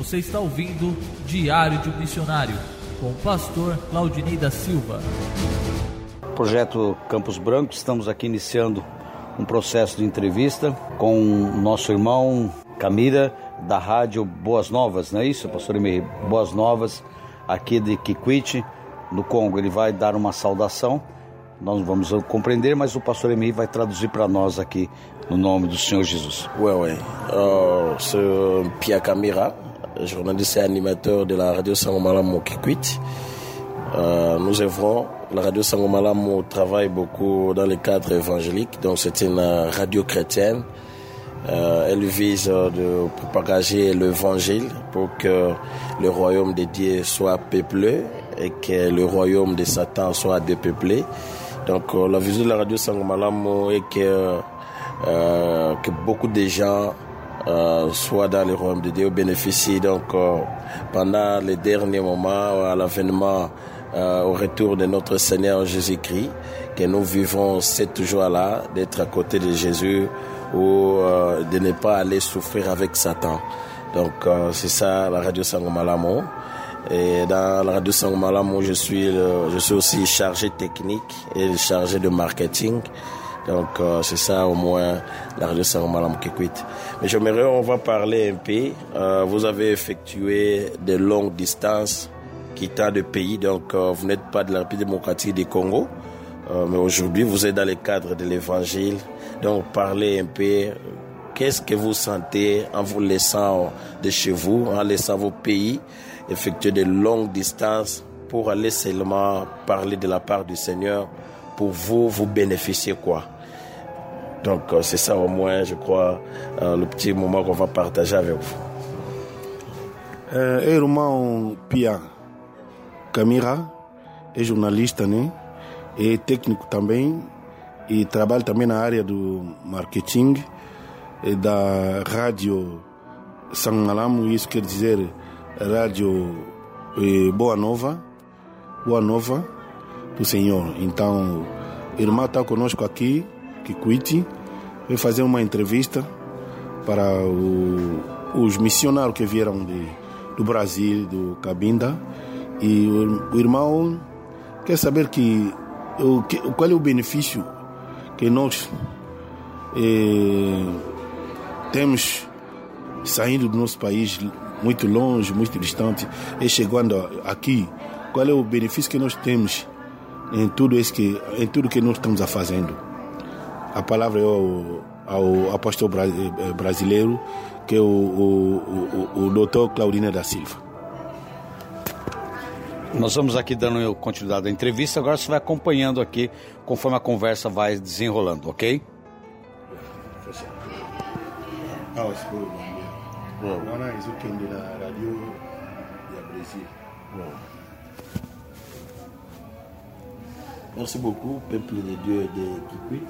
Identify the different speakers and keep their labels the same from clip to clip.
Speaker 1: Você está ouvindo Diário de um Missionário com o pastor Claudinei da Silva.
Speaker 2: Projeto Campos Brancos, estamos aqui iniciando um processo de entrevista com o nosso irmão Camila da rádio Boas Novas, não é isso, pastor Emery? Boas Novas, aqui de Kikwit, no Congo. Ele vai dar uma saudação, nós não vamos compreender, mas o pastor Emery vai traduzir para nós aqui, no nome do Senhor Jesus.
Speaker 3: Oui, oui. Uh, c'est Pierre Camira, journaliste et animateur de la radio Sangomalamu Kikwit. Uh, nous œuvrons, la radio Sangomalamu travaille beaucoup dans le cadre évangélique, donc c'est une radio chrétienne. Euh, elle vise de propager l'évangile pour que le royaume de Dieu soit peuplé et que le royaume de Satan soit dépeuplé. Donc euh, la vision de la radio Sangomalamu est que, euh, que beaucoup de gens euh, soient dans le royaume de Dieu, bénéficient donc euh, pendant les derniers moments à l'avènement, euh, au retour de notre Seigneur Jésus-Christ, que nous vivons cette joie-là d'être à côté de Jésus ou euh, de ne pas aller souffrir avec Satan. Donc c'est ça la radio Sangomalamo. Et dans la radio Sangomalamo, je suis, le- je suis aussi chargé technique et chargé de marketing. Donc euh, c'est ça au moins la radio qui quitte. Mais j'aimerais, on va parler un peu. Euh, vous avez effectué de longues distances quittant de pays, donc euh, vous n'êtes pas de la République démocratique du Congo. Mais aujourd'hui, vous êtes dans le cadre de l'évangile. Donc, parlez un peu. Qu'est-ce que vous sentez en vous laissant de chez vous, en laissant vos pays, effectuer de longues distances pour aller seulement parler de la part du Seigneur? Pour vous, vous bénéficier quoi? Donc, euh, c'est ça au moins, je crois, euh, le petit moment qu'on va partager avec vous.
Speaker 4: É, irmão Pia Camira é jornalista, né? É técnico também e trabalha também na área do marketing e da rádio São Malamo, isso quer dizer rádio Boa Nova, Boa Nova do Senhor. Então, irmão está conosco aqui, Kikwiti, vai fazer uma entrevista para o- os missionários que vieram de, do Brasil, do Cabinda. E o, o irmão quer saber que, o, que qual é o benefício que nós eh, temos saindo do nosso país muito longe, muito distante, e chegando aqui. Qual é o benefício que nós temos em tudo isso que, em tudo que nós estamos a fazendo? A palavra é ao, ao apóstolo bra- eh, brasileiro, que é o, o, o, o doutor Claudina da Silva.
Speaker 2: Nós vamos aqui dando continuidade à entrevista, agora você vai acompanhando aqui conforme a conversa vai desenrolando, ok?
Speaker 3: Merci beaucoup, peuple de Dieu de Kikwit.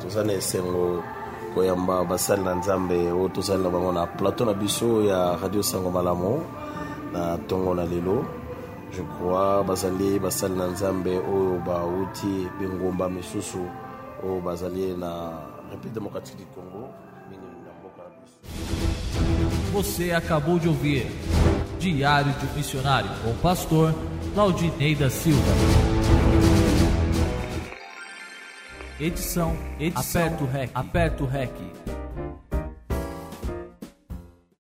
Speaker 3: Tozali esengo koyamba basali na nzambe oyo tozali na bango na plateau na biso ya radio sango malamu na ntongo na lelo. Je crois bazali basali na nzambe oyo bauti bingumba misusu oyo bazali na république démocratique du congo
Speaker 1: Você acabou de ouvir Diário de Missionário com o pastor Claudinei da Silva. Edição, edição, aperta o REC, aperta o REC.